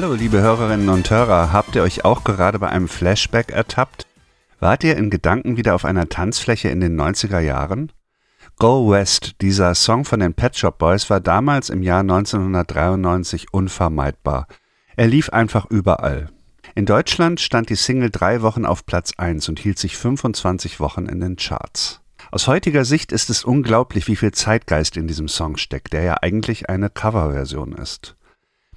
Hallo, liebe Hörerinnen und Hörer, habt ihr euch auch gerade bei einem Flashback ertappt? Wart ihr in Gedanken wieder auf einer Tanzfläche in den 90er Jahren? Go West, dieser Song von den Pet Shop Boys, war damals im Jahr 1993 unvermeidbar. Er lief einfach überall. In Deutschland stand die Single drei Wochen auf Platz 1 und hielt sich 25 Wochen in den Charts. Aus heutiger Sicht ist es unglaublich, wie viel Zeitgeist in diesem Song steckt, der ja eigentlich eine Coverversion ist.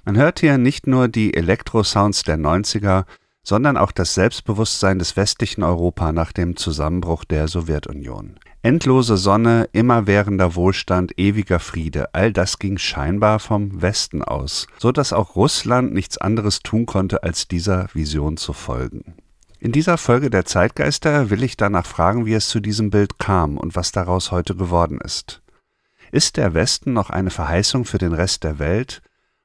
Man hört hier nicht nur die Elektro-Sounds der 90er, sondern auch das Selbstbewusstsein des westlichen Europa nach dem Zusammenbruch der Sowjetunion. Endlose Sonne, immerwährender Wohlstand, ewiger Friede, all das ging scheinbar vom Westen aus, so dass auch Russland nichts anderes tun konnte, als dieser Vision zu folgen. In dieser Folge der Zeitgeister will ich danach fragen, wie es zu diesem Bild kam und was daraus heute geworden ist. Ist der Westen noch eine Verheißung für den Rest der Welt?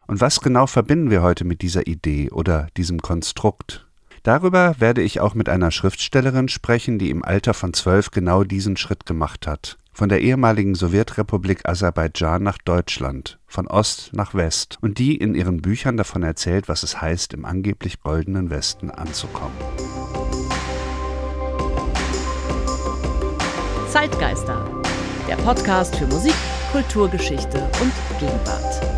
Und was genau verbinden wir heute mit dieser Idee oder diesem Konstrukt? Darüber werde ich auch mit einer Schriftstellerin sprechen, die im Alter von zwölf genau diesen Schritt gemacht hat. Von der ehemaligen Sowjetrepublik Aserbaidschan nach Deutschland, von Ost nach West und die in ihren Büchern davon erzählt, was es heißt, im angeblich goldenen Westen anzukommen. Zeitgeister, der Podcast für Musik, Kulturgeschichte und Gegenwart.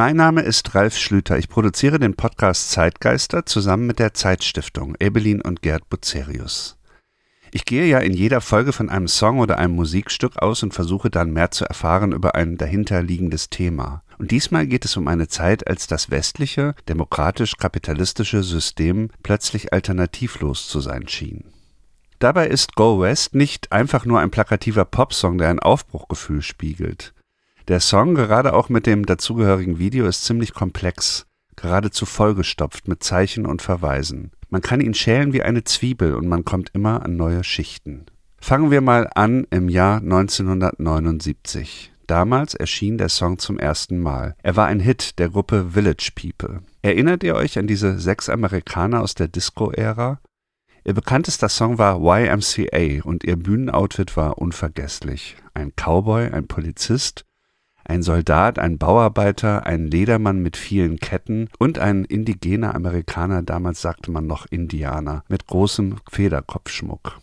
Mein Name ist Ralf Schlüter. Ich produziere den Podcast Zeitgeister zusammen mit der Zeitstiftung Ebelin und Gerd Bucerius. Ich gehe ja in jeder Folge von einem Song oder einem Musikstück aus und versuche dann mehr zu erfahren über ein dahinterliegendes Thema. Und diesmal geht es um eine Zeit, als das westliche, demokratisch-kapitalistische System plötzlich alternativlos zu sein schien. Dabei ist Go West nicht einfach nur ein plakativer Popsong, der ein Aufbruchgefühl spiegelt. Der Song, gerade auch mit dem dazugehörigen Video, ist ziemlich komplex, geradezu vollgestopft mit Zeichen und Verweisen. Man kann ihn schälen wie eine Zwiebel und man kommt immer an neue Schichten. Fangen wir mal an im Jahr 1979. Damals erschien der Song zum ersten Mal. Er war ein Hit der Gruppe Village People. Erinnert ihr euch an diese sechs Amerikaner aus der Disco-Ära? Ihr bekanntester Song war YMCA und ihr Bühnenoutfit war unvergesslich. Ein Cowboy, ein Polizist ein Soldat, ein Bauarbeiter, ein Ledermann mit vielen Ketten und ein indigener Amerikaner, damals sagte man noch Indianer, mit großem Federkopfschmuck.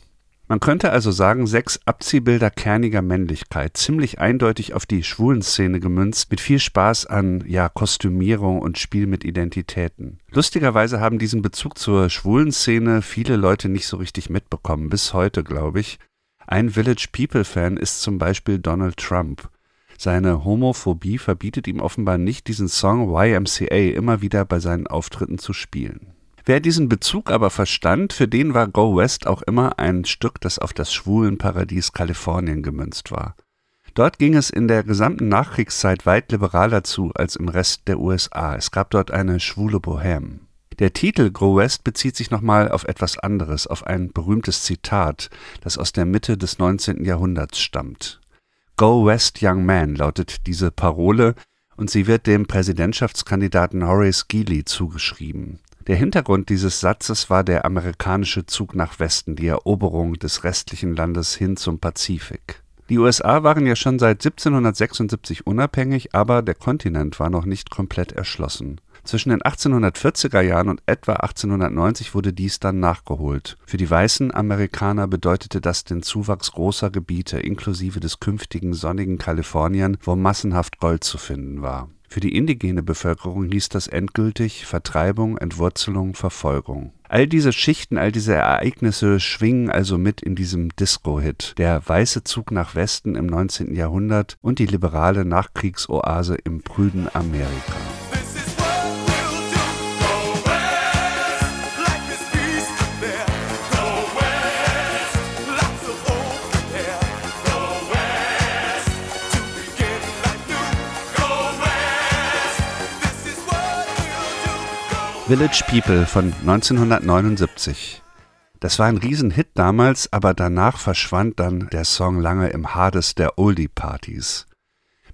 Man könnte also sagen, sechs Abziehbilder kerniger Männlichkeit, ziemlich eindeutig auf die Schwulenszene gemünzt, mit viel Spaß an, ja, Kostümierung und Spiel mit Identitäten. Lustigerweise haben diesen Bezug zur Schwulenszene viele Leute nicht so richtig mitbekommen, bis heute, glaube ich. Ein Village People Fan ist zum Beispiel Donald Trump. Seine Homophobie verbietet ihm offenbar nicht, diesen Song YMCA immer wieder bei seinen Auftritten zu spielen. Wer diesen Bezug aber verstand, für den war Go West auch immer ein Stück, das auf das Schwulenparadies Kalifornien gemünzt war. Dort ging es in der gesamten Nachkriegszeit weit liberaler zu als im Rest der USA. Es gab dort eine schwule Bohème. Der Titel Go West bezieht sich nochmal auf etwas anderes, auf ein berühmtes Zitat, das aus der Mitte des 19. Jahrhunderts stammt. Go West Young Man lautet diese Parole und sie wird dem Präsidentschaftskandidaten Horace Greeley zugeschrieben. Der Hintergrund dieses Satzes war der amerikanische Zug nach Westen, die Eroberung des restlichen Landes hin zum Pazifik. Die USA waren ja schon seit 1776 unabhängig, aber der Kontinent war noch nicht komplett erschlossen. Zwischen den 1840er Jahren und etwa 1890 wurde dies dann nachgeholt. Für die weißen Amerikaner bedeutete das den Zuwachs großer Gebiete inklusive des künftigen sonnigen Kalifornien, wo massenhaft Gold zu finden war. Für die indigene Bevölkerung hieß das endgültig Vertreibung, Entwurzelung, Verfolgung. All diese Schichten, all diese Ereignisse schwingen also mit in diesem Disco-Hit. Der weiße Zug nach Westen im 19. Jahrhundert und die liberale Nachkriegsoase im prüden Amerika. Village People von 1979. Das war ein Riesenhit damals, aber danach verschwand dann der Song lange im Hades der Oldie-Partys.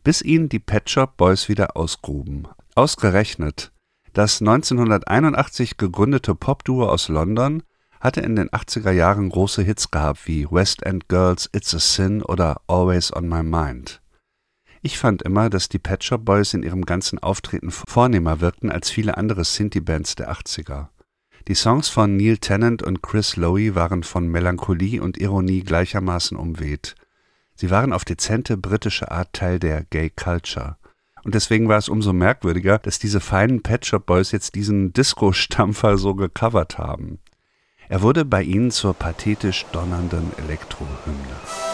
Bis ihn die Pet Shop Boys wieder ausgruben. Ausgerechnet, das 1981 gegründete Popduo aus London hatte in den 80er Jahren große Hits gehabt wie West End Girls, It's a Sin oder Always on My Mind. Ich fand immer, dass die Pet Shop Boys in ihrem ganzen Auftreten vornehmer wirkten als viele andere Sinti-Bands der 80er. Die Songs von Neil Tennant und Chris Lowe waren von Melancholie und Ironie gleichermaßen umweht. Sie waren auf dezente britische Art Teil der Gay Culture. Und deswegen war es umso merkwürdiger, dass diese feinen Pet Shop Boys jetzt diesen Disco-Stampfer so gecovert haben. Er wurde bei ihnen zur pathetisch donnernden Elektrohymne.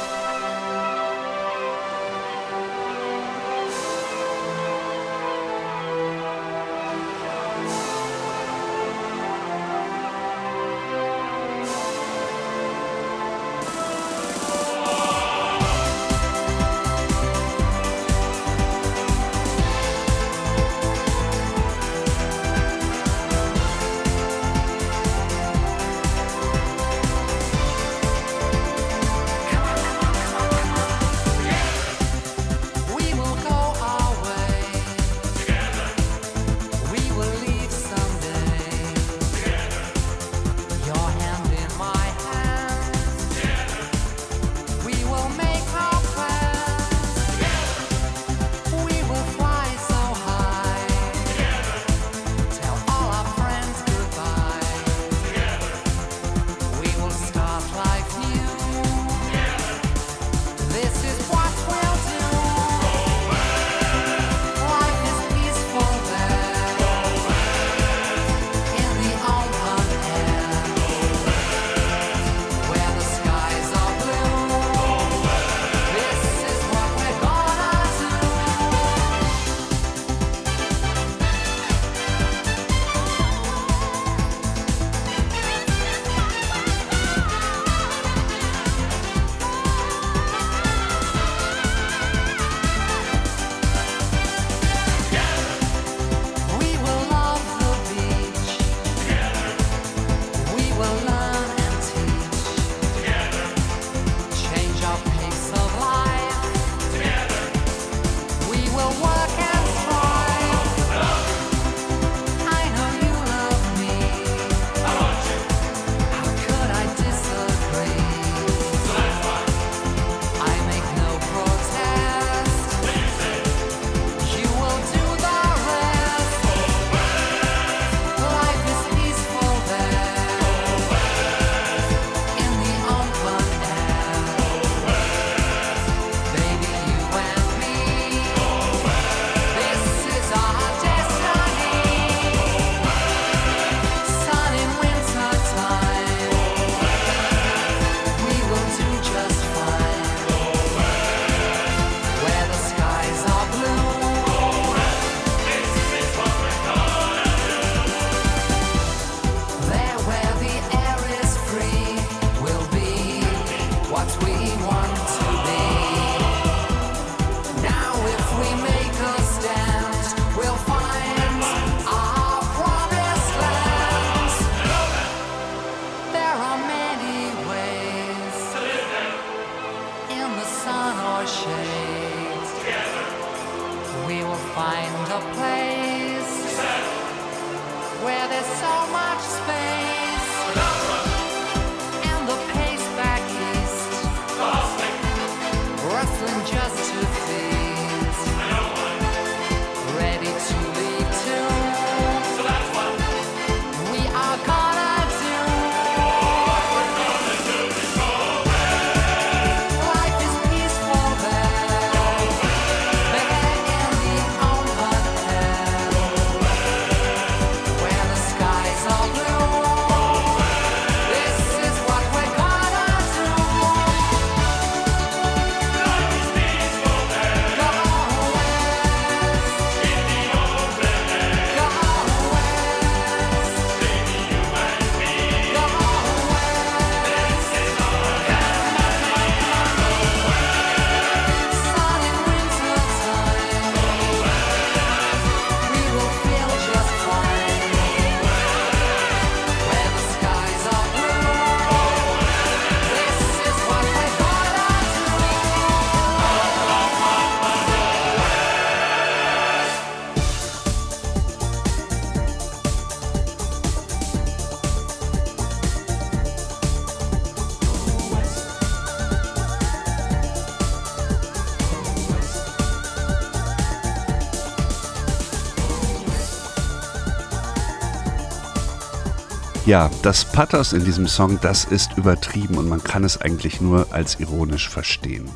Ja, das Pathos in diesem Song, das ist übertrieben und man kann es eigentlich nur als ironisch verstehen.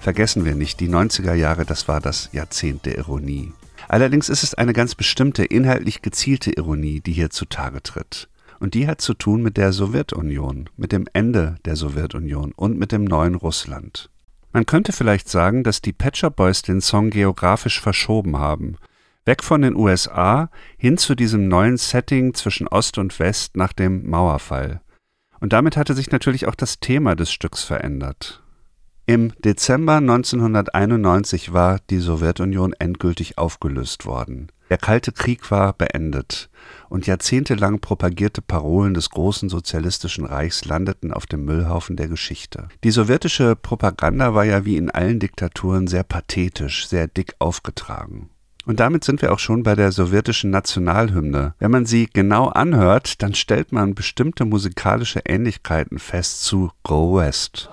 Vergessen wir nicht, die 90er Jahre, das war das Jahrzehnt der Ironie. Allerdings ist es eine ganz bestimmte, inhaltlich gezielte Ironie, die hier zutage tritt. Und die hat zu tun mit der Sowjetunion, mit dem Ende der Sowjetunion und mit dem neuen Russland. Man könnte vielleicht sagen, dass die Shop Boys den Song geografisch verschoben haben. Weg von den USA hin zu diesem neuen Setting zwischen Ost und West nach dem Mauerfall. Und damit hatte sich natürlich auch das Thema des Stücks verändert. Im Dezember 1991 war die Sowjetunion endgültig aufgelöst worden. Der Kalte Krieg war beendet und jahrzehntelang propagierte Parolen des großen sozialistischen Reichs landeten auf dem Müllhaufen der Geschichte. Die sowjetische Propaganda war ja wie in allen Diktaturen sehr pathetisch, sehr dick aufgetragen. Und damit sind wir auch schon bei der sowjetischen Nationalhymne. Wenn man sie genau anhört, dann stellt man bestimmte musikalische Ähnlichkeiten fest zu Go West.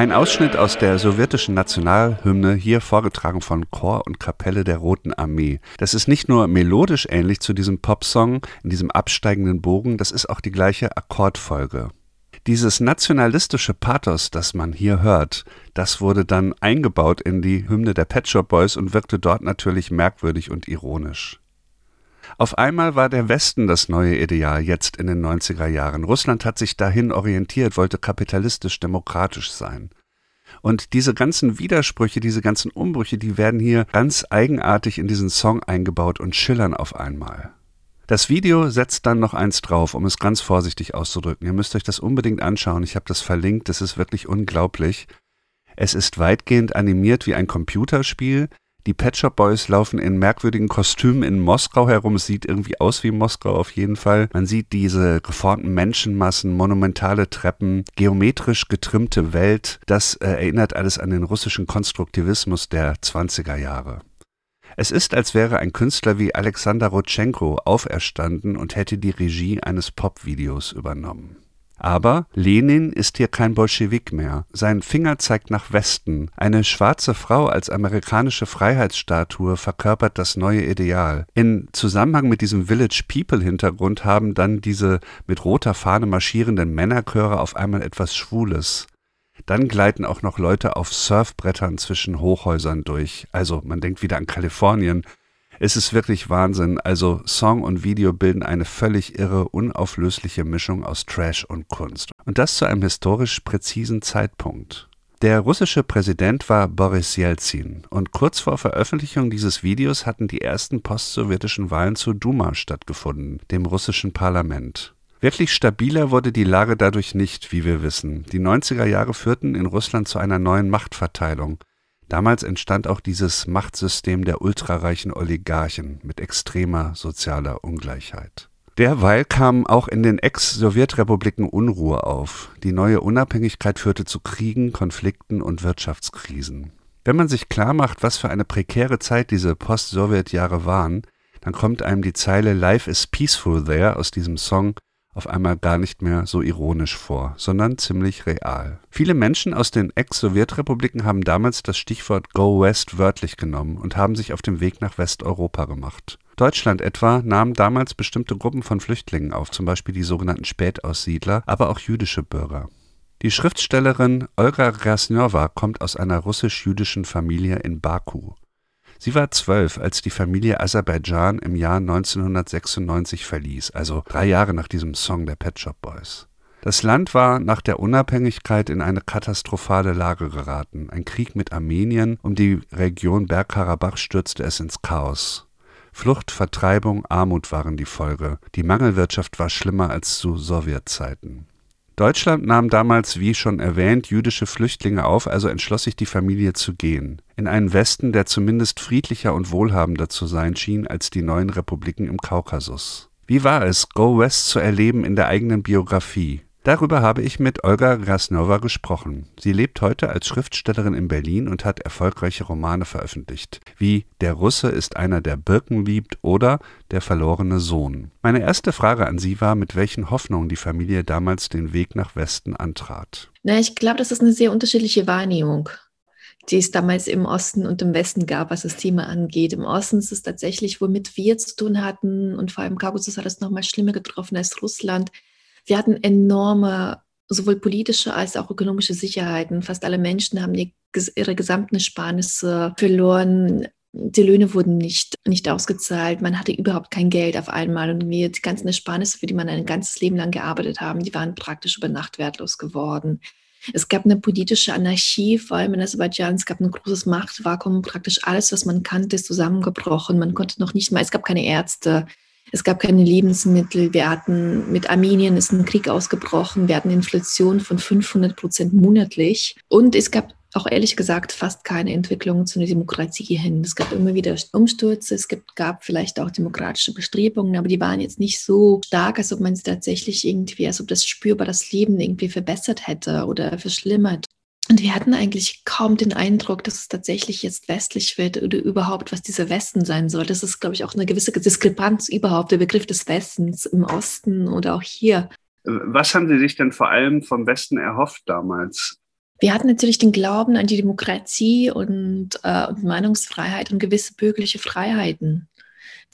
Ein Ausschnitt aus der sowjetischen Nationalhymne, hier vorgetragen von Chor und Kapelle der Roten Armee. Das ist nicht nur melodisch ähnlich zu diesem Popsong, in diesem absteigenden Bogen, das ist auch die gleiche Akkordfolge. Dieses nationalistische Pathos, das man hier hört, das wurde dann eingebaut in die Hymne der Pet Shop Boys und wirkte dort natürlich merkwürdig und ironisch. Auf einmal war der Westen das neue Ideal jetzt in den 90er Jahren. Russland hat sich dahin orientiert, wollte kapitalistisch-demokratisch sein. Und diese ganzen Widersprüche, diese ganzen Umbrüche, die werden hier ganz eigenartig in diesen Song eingebaut und schillern auf einmal. Das Video setzt dann noch eins drauf, um es ganz vorsichtig auszudrücken. Ihr müsst euch das unbedingt anschauen. Ich habe das verlinkt. Das ist wirklich unglaublich. Es ist weitgehend animiert wie ein Computerspiel. Die Pet Shop Boys laufen in merkwürdigen Kostümen in Moskau herum. Es sieht irgendwie aus wie Moskau auf jeden Fall. Man sieht diese geformten Menschenmassen, monumentale Treppen, geometrisch getrimmte Welt. Das äh, erinnert alles an den russischen Konstruktivismus der 20er Jahre. Es ist, als wäre ein Künstler wie Alexander Rotschenko auferstanden und hätte die Regie eines Popvideos übernommen. Aber Lenin ist hier kein Bolschewik mehr. Sein Finger zeigt nach Westen. Eine schwarze Frau als amerikanische Freiheitsstatue verkörpert das neue Ideal. In Zusammenhang mit diesem Village People Hintergrund haben dann diese mit roter Fahne marschierenden Männerchöre auf einmal etwas Schwules. Dann gleiten auch noch Leute auf Surfbrettern zwischen Hochhäusern durch. Also man denkt wieder an Kalifornien. Es ist wirklich Wahnsinn. Also Song und Video bilden eine völlig irre, unauflösliche Mischung aus Trash und Kunst. Und das zu einem historisch präzisen Zeitpunkt. Der russische Präsident war Boris Jelzin und kurz vor Veröffentlichung dieses Videos hatten die ersten postsowjetischen Wahlen zur Duma stattgefunden, dem russischen Parlament. Wirklich stabiler wurde die Lage dadurch nicht, wie wir wissen. Die 90er Jahre führten in Russland zu einer neuen Machtverteilung. Damals entstand auch dieses Machtsystem der ultrareichen Oligarchen mit extremer sozialer Ungleichheit. Derweil kam auch in den Ex-Sowjetrepubliken Unruhe auf. Die neue Unabhängigkeit führte zu Kriegen, Konflikten und Wirtschaftskrisen. Wenn man sich klar macht, was für eine prekäre Zeit diese Post-Sowjet-Jahre waren, dann kommt einem die Zeile Life is peaceful there aus diesem Song auf einmal gar nicht mehr so ironisch vor, sondern ziemlich real. Viele Menschen aus den Ex-Sowjetrepubliken haben damals das Stichwort Go West wörtlich genommen und haben sich auf dem Weg nach Westeuropa gemacht. Deutschland etwa nahm damals bestimmte Gruppen von Flüchtlingen auf, zum Beispiel die sogenannten Spätaussiedler, aber auch jüdische Bürger. Die Schriftstellerin Olga Grasnjowa kommt aus einer russisch-jüdischen Familie in Baku. Sie war zwölf, als die Familie Aserbaidschan im Jahr 1996 verließ, also drei Jahre nach diesem Song der Pet Shop Boys. Das Land war nach der Unabhängigkeit in eine katastrophale Lage geraten. Ein Krieg mit Armenien um die Region Bergkarabach stürzte es ins Chaos. Flucht, Vertreibung, Armut waren die Folge. Die Mangelwirtschaft war schlimmer als zu Sowjetzeiten. Deutschland nahm damals, wie schon erwähnt, jüdische Flüchtlinge auf, also entschloss sich die Familie zu gehen. In einen Westen, der zumindest friedlicher und wohlhabender zu sein schien als die neuen Republiken im Kaukasus. Wie war es, Go West zu erleben in der eigenen Biografie? Darüber habe ich mit Olga Grasnova gesprochen. Sie lebt heute als Schriftstellerin in Berlin und hat erfolgreiche Romane veröffentlicht, wie Der Russe ist einer, der Birken liebt oder Der verlorene Sohn. Meine erste Frage an Sie war, mit welchen Hoffnungen die Familie damals den Weg nach Westen antrat. Na, ich glaube, das ist eine sehr unterschiedliche Wahrnehmung die es damals im Osten und im Westen gab, was das Thema angeht. Im Osten ist es tatsächlich, womit wir zu tun hatten, und vor allem Kaukasus hat es nochmal schlimmer getroffen als Russland, wir hatten enorme sowohl politische als auch ökonomische Sicherheiten. Fast alle Menschen haben ihre gesamten Ersparnisse verloren. Die Löhne wurden nicht, nicht ausgezahlt. Man hatte überhaupt kein Geld auf einmal. Und die ganzen Ersparnisse, für die man ein ganzes Leben lang gearbeitet haben, die waren praktisch über Nacht wertlos geworden. Es gab eine politische Anarchie, vor allem in Aserbaidschan. Es gab ein großes Machtvakuum. Praktisch alles, was man kannte, ist zusammengebrochen. Man konnte noch nicht mal, es gab keine Ärzte. Es gab keine Lebensmittel. Wir hatten mit Armenien ist ein Krieg ausgebrochen. Wir hatten Inflation von 500 Prozent monatlich. Und es gab auch ehrlich gesagt fast keine Entwicklung zu einer Demokratie hin. Es gab immer wieder Umstürze, es gab vielleicht auch demokratische Bestrebungen, aber die waren jetzt nicht so stark, als ob man sie tatsächlich irgendwie, als ob das spürbar das Leben irgendwie verbessert hätte oder verschlimmert. Und wir hatten eigentlich kaum den Eindruck, dass es tatsächlich jetzt westlich wird oder überhaupt, was dieser Westen sein soll. Das ist, glaube ich, auch eine gewisse Diskrepanz überhaupt, der Begriff des Westens im Osten oder auch hier. Was haben Sie sich denn vor allem vom Westen erhofft damals? Wir hatten natürlich den Glauben an die Demokratie und, äh, und Meinungsfreiheit und gewisse bürgerliche Freiheiten,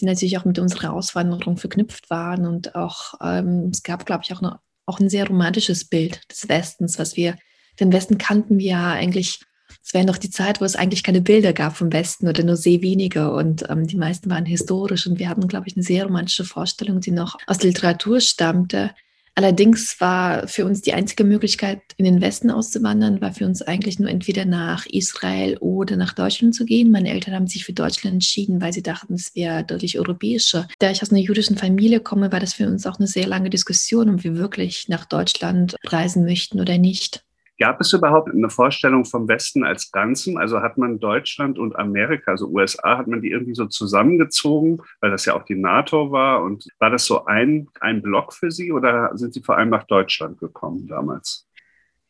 die natürlich auch mit unserer Auswanderung verknüpft waren. Und auch ähm, es gab, glaube ich, auch, eine, auch ein sehr romantisches Bild des Westens, was wir den Westen kannten wir ja eigentlich, es wäre noch die Zeit, wo es eigentlich keine Bilder gab vom Westen oder nur sehr wenige und ähm, die meisten waren historisch und wir hatten, glaube ich, eine sehr romantische Vorstellung, die noch aus der Literatur stammte. Allerdings war für uns die einzige Möglichkeit, in den Westen auszuwandern, war für uns eigentlich nur entweder nach Israel oder nach Deutschland zu gehen. Meine Eltern haben sich für Deutschland entschieden, weil sie dachten, es wäre deutlich europäischer. Da ich aus einer jüdischen Familie komme, war das für uns auch eine sehr lange Diskussion, ob wir wirklich nach Deutschland reisen möchten oder nicht. Gab es überhaupt eine Vorstellung vom Westen als Ganzen? Also hat man Deutschland und Amerika, also USA, hat man die irgendwie so zusammengezogen, weil das ja auch die NATO war? Und war das so ein, ein Block für Sie oder sind Sie vor allem nach Deutschland gekommen damals?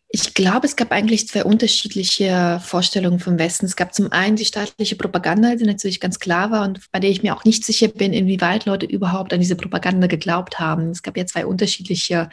Ich glaube, es gab eigentlich zwei unterschiedliche Vorstellungen vom Westen. Es gab zum einen die staatliche Propaganda, die natürlich ganz klar war und bei der ich mir auch nicht sicher bin, inwieweit Leute überhaupt an diese Propaganda geglaubt haben. Es gab ja zwei unterschiedliche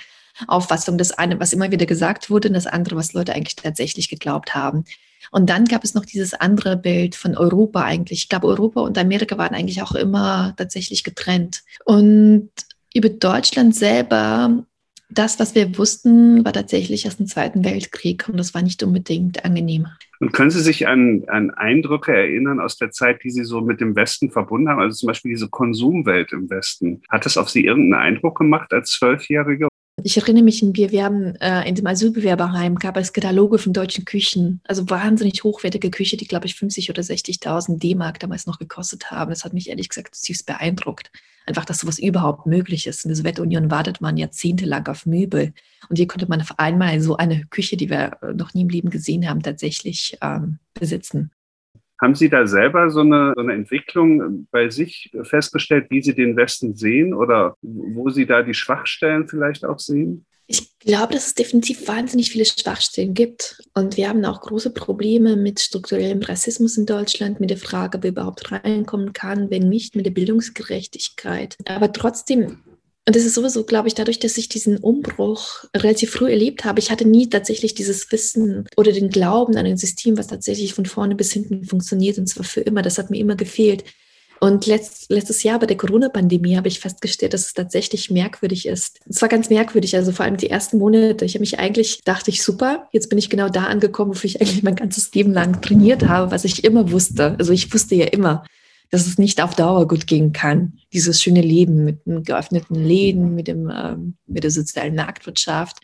Auffassung. Das eine, was immer wieder gesagt wurde, und das andere, was Leute eigentlich tatsächlich geglaubt haben. Und dann gab es noch dieses andere Bild von Europa eigentlich. Ich glaube, Europa und Amerika waren eigentlich auch immer tatsächlich getrennt. Und über Deutschland selber, das, was wir wussten, war tatsächlich aus dem Zweiten Weltkrieg und das war nicht unbedingt angenehm. Und können Sie sich an, an Eindrücke erinnern aus der Zeit, die Sie so mit dem Westen verbunden haben? Also zum Beispiel diese Konsumwelt im Westen. Hat das auf Sie irgendeinen Eindruck gemacht als Zwölfjährige? Ich erinnere mich, wir, haben äh, in dem Asylbewerberheim gab es Kataloge von deutschen Küchen, also wahnsinnig hochwertige Küche, die glaube ich 50 oder 60.000 D-Mark damals noch gekostet haben. Das hat mich ehrlich gesagt zutiefst beeindruckt. Einfach, dass sowas überhaupt möglich ist. In der Sowjetunion wartet man jahrzehntelang auf Möbel und hier konnte man auf einmal so eine Küche, die wir noch nie im Leben gesehen haben, tatsächlich ähm, besitzen. Haben Sie da selber so eine, so eine Entwicklung bei sich festgestellt, wie Sie den Westen sehen oder wo Sie da die Schwachstellen vielleicht auch sehen? Ich glaube, dass es definitiv wahnsinnig viele Schwachstellen gibt. Und wir haben auch große Probleme mit strukturellem Rassismus in Deutschland, mit der Frage, wer überhaupt reinkommen kann, wenn nicht, mit der Bildungsgerechtigkeit. Aber trotzdem und das ist sowieso, glaube ich, dadurch, dass ich diesen Umbruch relativ früh erlebt habe. Ich hatte nie tatsächlich dieses Wissen oder den Glauben an ein System, was tatsächlich von vorne bis hinten funktioniert und zwar für immer. Das hat mir immer gefehlt. Und letzt, letztes Jahr bei der Corona-Pandemie habe ich festgestellt, dass es tatsächlich merkwürdig ist. Es war ganz merkwürdig, also vor allem die ersten Monate. Ich habe mich eigentlich, dachte ich, super, jetzt bin ich genau da angekommen, wofür ich eigentlich mein ganzes Leben lang trainiert habe, was ich immer wusste. Also ich wusste ja immer, dass es nicht auf Dauer gut gehen kann. Dieses schöne Leben mit den geöffneten Läden, mit, dem, ähm, mit der sozialen Marktwirtschaft.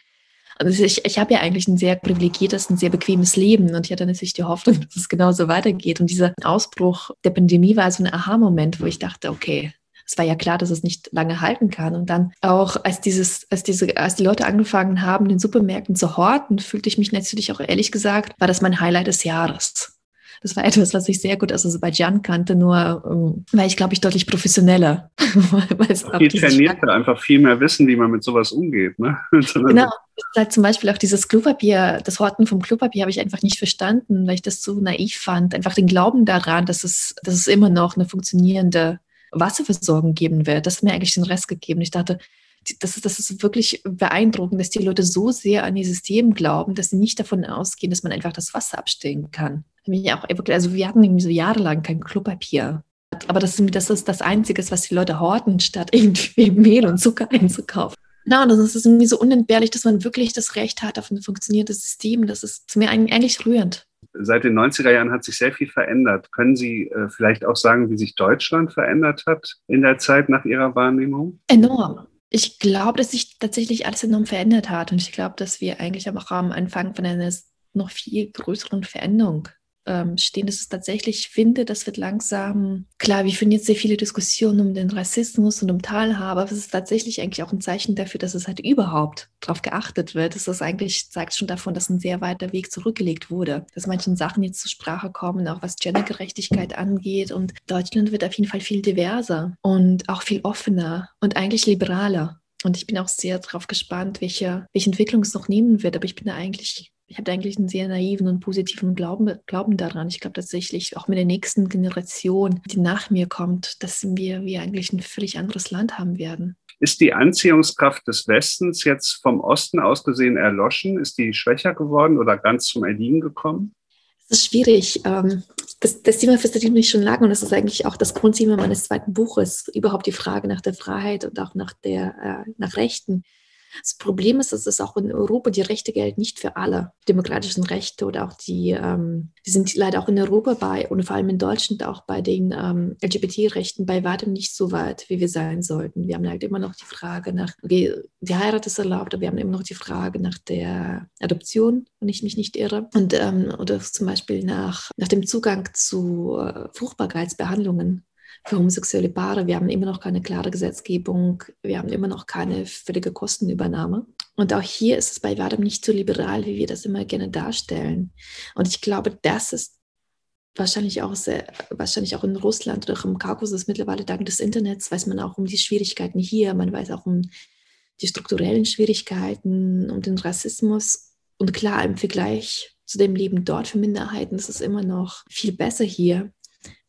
Also ich, ich habe ja eigentlich ein sehr privilegiertes, ein sehr bequemes Leben und ich hatte natürlich die Hoffnung, dass es genauso weitergeht. Und dieser Ausbruch der Pandemie war so ein Aha-Moment, wo ich dachte, okay, es war ja klar, dass es nicht lange halten kann. Und dann auch, als dieses, als diese, als die Leute angefangen haben, den Supermärkten zu horten, fühlte ich mich natürlich auch ehrlich gesagt, war das mein Highlight des Jahres Das war etwas, was ich sehr gut aus Aserbaidschan kannte, nur ähm, war ich, glaube ich, deutlich professioneller. viel trainierter, einfach viel mehr wissen, wie man mit sowas umgeht. Ne? genau. Halt zum Beispiel auch dieses Klopapier, das Horten vom Klopapier habe ich einfach nicht verstanden, weil ich das so naiv fand. Einfach den Glauben daran, dass es, dass es immer noch eine funktionierende Wasserversorgung geben wird. Das hat mir eigentlich den Rest gegeben. Ich dachte, das ist, das ist wirklich beeindruckend, dass die Leute so sehr an ihr System glauben, dass sie nicht davon ausgehen, dass man einfach das Wasser abstellen kann. Also wir hatten irgendwie so jahrelang kein Klopapier. Aber das, das ist das Einzige, was die Leute horten, statt irgendwie Mehl und Zucker einzukaufen. Genau, das ist irgendwie so unentbehrlich, dass man wirklich das Recht hat auf ein funktionierendes System. Das ist mir eigentlich rührend. Seit den 90er Jahren hat sich sehr viel verändert. Können Sie äh, vielleicht auch sagen, wie sich Deutschland verändert hat in der Zeit nach Ihrer Wahrnehmung? Enorm. Ich glaube, dass sich tatsächlich alles enorm verändert hat. Und ich glaube, dass wir eigentlich auch am Anfang von einer noch viel größeren Veränderung ähm, stehen, dass es tatsächlich, ich finde, das wird langsam, klar, wir führen jetzt sehr viele Diskussionen um den Rassismus und um Teilhabe, aber es ist tatsächlich eigentlich auch ein Zeichen dafür, dass es halt überhaupt darauf geachtet wird. Das ist eigentlich, zeigt schon davon, dass ein sehr weiter Weg zurückgelegt wurde, dass manchen Sachen jetzt zur Sprache kommen, auch was Gendergerechtigkeit angeht und Deutschland wird auf jeden Fall viel diverser und auch viel offener und eigentlich liberaler. Und ich bin auch sehr darauf gespannt, welche, welche Entwicklung es noch nehmen wird. Aber ich bin da eigentlich ich habe eigentlich einen sehr naiven und positiven Glauben, Glauben daran. Ich glaube tatsächlich auch mit der nächsten Generation, die nach mir kommt, dass wir, wir eigentlich ein völlig anderes Land haben werden. Ist die Anziehungskraft des Westens jetzt vom Osten aus gesehen erloschen? Ist die schwächer geworden oder ganz zum Erliegen gekommen? Das ist schwierig. Ähm, das, das Thema fasziniert mich schon lange und das ist eigentlich auch das Grundthema meines zweiten Buches, überhaupt die Frage nach der Freiheit und auch nach, der, äh, nach Rechten. Das Problem ist, dass es auch in Europa die Rechte gelten nicht für alle demokratischen Rechte oder auch die, ähm, die sind leider auch in Europa bei und vor allem in Deutschland auch bei den ähm, LGBT-Rechten bei weitem nicht so weit, wie wir sein sollten. Wir haben halt immer noch die Frage nach, okay, die Heirat ist erlaubt, aber wir haben immer noch die Frage nach der Adoption, wenn ich mich nicht irre. Und ähm, oder zum Beispiel nach, nach dem Zugang zu äh, Fruchtbarkeitsbehandlungen für homosexuelle Paare. Wir haben immer noch keine klare Gesetzgebung. Wir haben immer noch keine völlige Kostenübernahme. Und auch hier ist es bei weitem nicht so liberal, wie wir das immer gerne darstellen. Und ich glaube, das ist wahrscheinlich auch sehr, wahrscheinlich auch in Russland oder im Kaukasus mittlerweile dank des Internets weiß man auch um die Schwierigkeiten hier, man weiß auch um die strukturellen Schwierigkeiten, um den Rassismus. Und klar, im Vergleich zu dem Leben dort für Minderheiten ist es immer noch viel besser hier.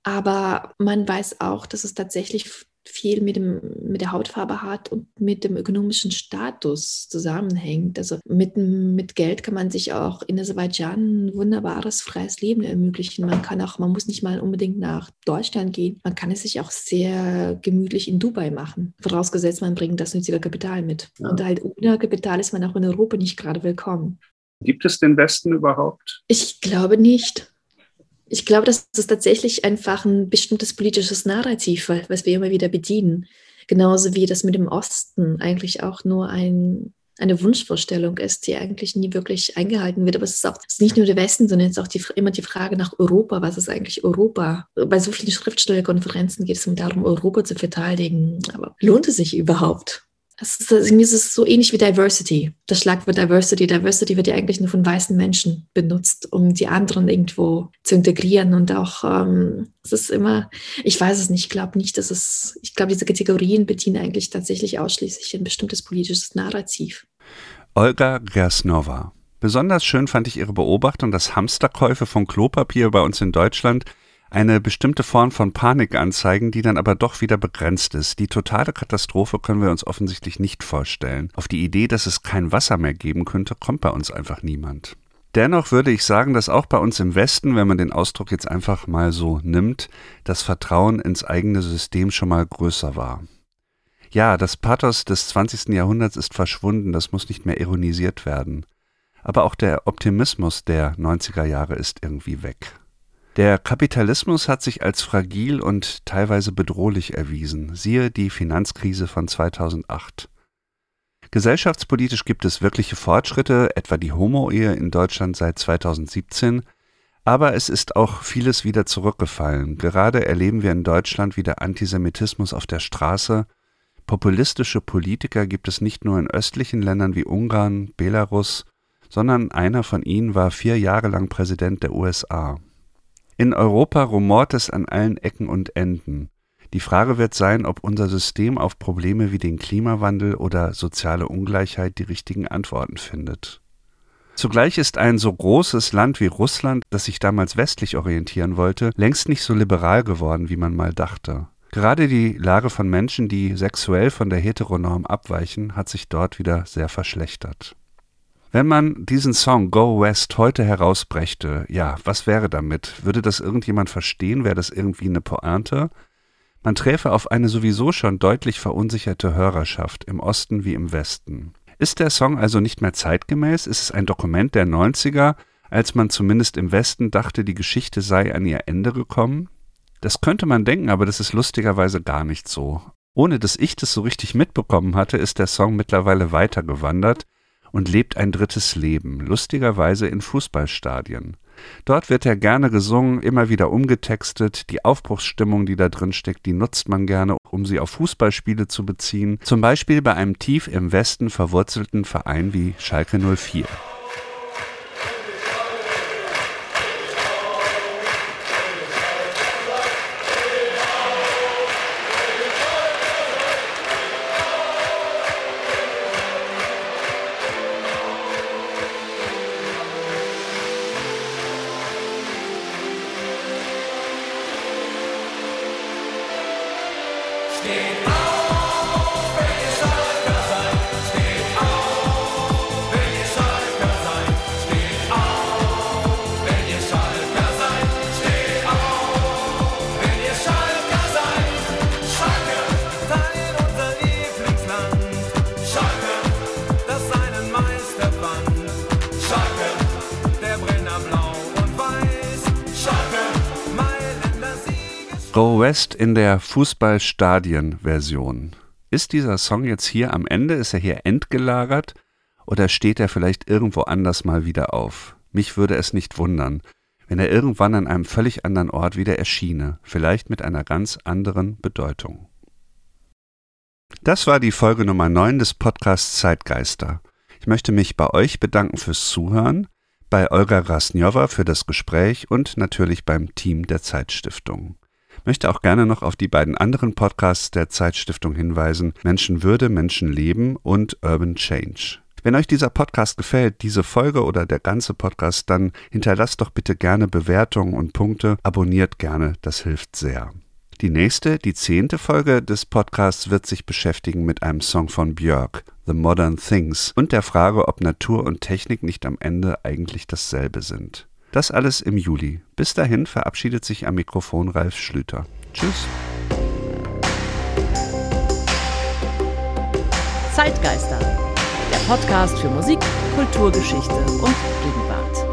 Aber man weiß auch, dass es tatsächlich viel mit, dem, mit der Hautfarbe hat und mit dem ökonomischen Status zusammenhängt. Also mit, mit Geld kann man sich auch in Aserbaidschan ein wunderbares, freies Leben ermöglichen. Man kann auch, man muss nicht mal unbedingt nach Deutschland gehen. Man kann es sich auch sehr gemütlich in Dubai machen. Vorausgesetzt, man bringt das nötige Kapital mit. Ja. Und halt ohne Kapital ist man auch in Europa nicht gerade willkommen. Gibt es den Westen überhaupt? Ich glaube nicht ich glaube, das ist tatsächlich einfach ein bestimmtes politisches Narrativ, was wir immer wieder bedienen. Genauso wie das mit dem Osten eigentlich auch nur ein, eine Wunschvorstellung ist, die eigentlich nie wirklich eingehalten wird. Aber es ist auch es ist nicht nur der Westen, sondern es ist auch die, immer die Frage nach Europa. Was ist eigentlich Europa? Bei so vielen Schriftstellerkonferenzen geht es darum, Europa zu verteidigen. Aber lohnt es sich überhaupt? Es ist, irgendwie ist so ähnlich wie Diversity. Das Schlagwort Diversity. Diversity wird ja eigentlich nur von weißen Menschen benutzt, um die anderen irgendwo zu integrieren. Und auch, ähm, es ist immer, ich weiß es nicht, ich glaube nicht, dass es, ich glaube, diese Kategorien bedienen eigentlich tatsächlich ausschließlich ein bestimmtes politisches Narrativ. Olga Gersnova. Besonders schön fand ich ihre Beobachtung, dass Hamsterkäufe von Klopapier bei uns in Deutschland eine bestimmte Form von Panik anzeigen, die dann aber doch wieder begrenzt ist. Die totale Katastrophe können wir uns offensichtlich nicht vorstellen. Auf die Idee, dass es kein Wasser mehr geben könnte, kommt bei uns einfach niemand. Dennoch würde ich sagen, dass auch bei uns im Westen, wenn man den Ausdruck jetzt einfach mal so nimmt, das Vertrauen ins eigene System schon mal größer war. Ja, das Pathos des 20. Jahrhunderts ist verschwunden, das muss nicht mehr ironisiert werden. Aber auch der Optimismus der 90er Jahre ist irgendwie weg. Der Kapitalismus hat sich als fragil und teilweise bedrohlich erwiesen, siehe die Finanzkrise von 2008. Gesellschaftspolitisch gibt es wirkliche Fortschritte, etwa die Homo-Ehe in Deutschland seit 2017, aber es ist auch vieles wieder zurückgefallen. Gerade erleben wir in Deutschland wieder Antisemitismus auf der Straße. Populistische Politiker gibt es nicht nur in östlichen Ländern wie Ungarn, Belarus, sondern einer von ihnen war vier Jahre lang Präsident der USA. In Europa rumort es an allen Ecken und Enden. Die Frage wird sein, ob unser System auf Probleme wie den Klimawandel oder soziale Ungleichheit die richtigen Antworten findet. Zugleich ist ein so großes Land wie Russland, das sich damals westlich orientieren wollte, längst nicht so liberal geworden, wie man mal dachte. Gerade die Lage von Menschen, die sexuell von der Heteronorm abweichen, hat sich dort wieder sehr verschlechtert. Wenn man diesen Song Go West heute herausbrächte, ja, was wäre damit? Würde das irgendjemand verstehen? Wäre das irgendwie eine Pointe? Man träfe auf eine sowieso schon deutlich verunsicherte Hörerschaft im Osten wie im Westen. Ist der Song also nicht mehr zeitgemäß? Ist es ein Dokument der 90er, als man zumindest im Westen dachte, die Geschichte sei an ihr Ende gekommen? Das könnte man denken, aber das ist lustigerweise gar nicht so. Ohne dass ich das so richtig mitbekommen hatte, ist der Song mittlerweile weitergewandert und lebt ein drittes Leben, lustigerweise in Fußballstadien. Dort wird er gerne gesungen, immer wieder umgetextet. Die Aufbruchsstimmung, die da drin steckt, die nutzt man gerne, um sie auf Fußballspiele zu beziehen. Zum Beispiel bei einem tief im Westen verwurzelten Verein wie Schalke 04. Go West in der Fußballstadien-Version. Ist dieser Song jetzt hier am Ende? Ist er hier endgelagert? Oder steht er vielleicht irgendwo anders mal wieder auf? Mich würde es nicht wundern, wenn er irgendwann an einem völlig anderen Ort wieder erschiene, vielleicht mit einer ganz anderen Bedeutung. Das war die Folge Nummer 9 des Podcasts Zeitgeister. Ich möchte mich bei euch bedanken fürs Zuhören, bei Olga Rasnjova für das Gespräch und natürlich beim Team der Zeitstiftung möchte auch gerne noch auf die beiden anderen Podcasts der Zeitstiftung hinweisen, Menschenwürde, Menschenleben und Urban Change. Wenn euch dieser Podcast gefällt, diese Folge oder der ganze Podcast, dann hinterlasst doch bitte gerne Bewertungen und Punkte, abonniert gerne, das hilft sehr. Die nächste, die zehnte Folge des Podcasts wird sich beschäftigen mit einem Song von Björk, The Modern Things, und der Frage, ob Natur und Technik nicht am Ende eigentlich dasselbe sind. Das alles im Juli. Bis dahin verabschiedet sich am Mikrofon Ralf Schlüter. Tschüss. Zeitgeister, der Podcast für Musik, Kulturgeschichte und Gegenwart.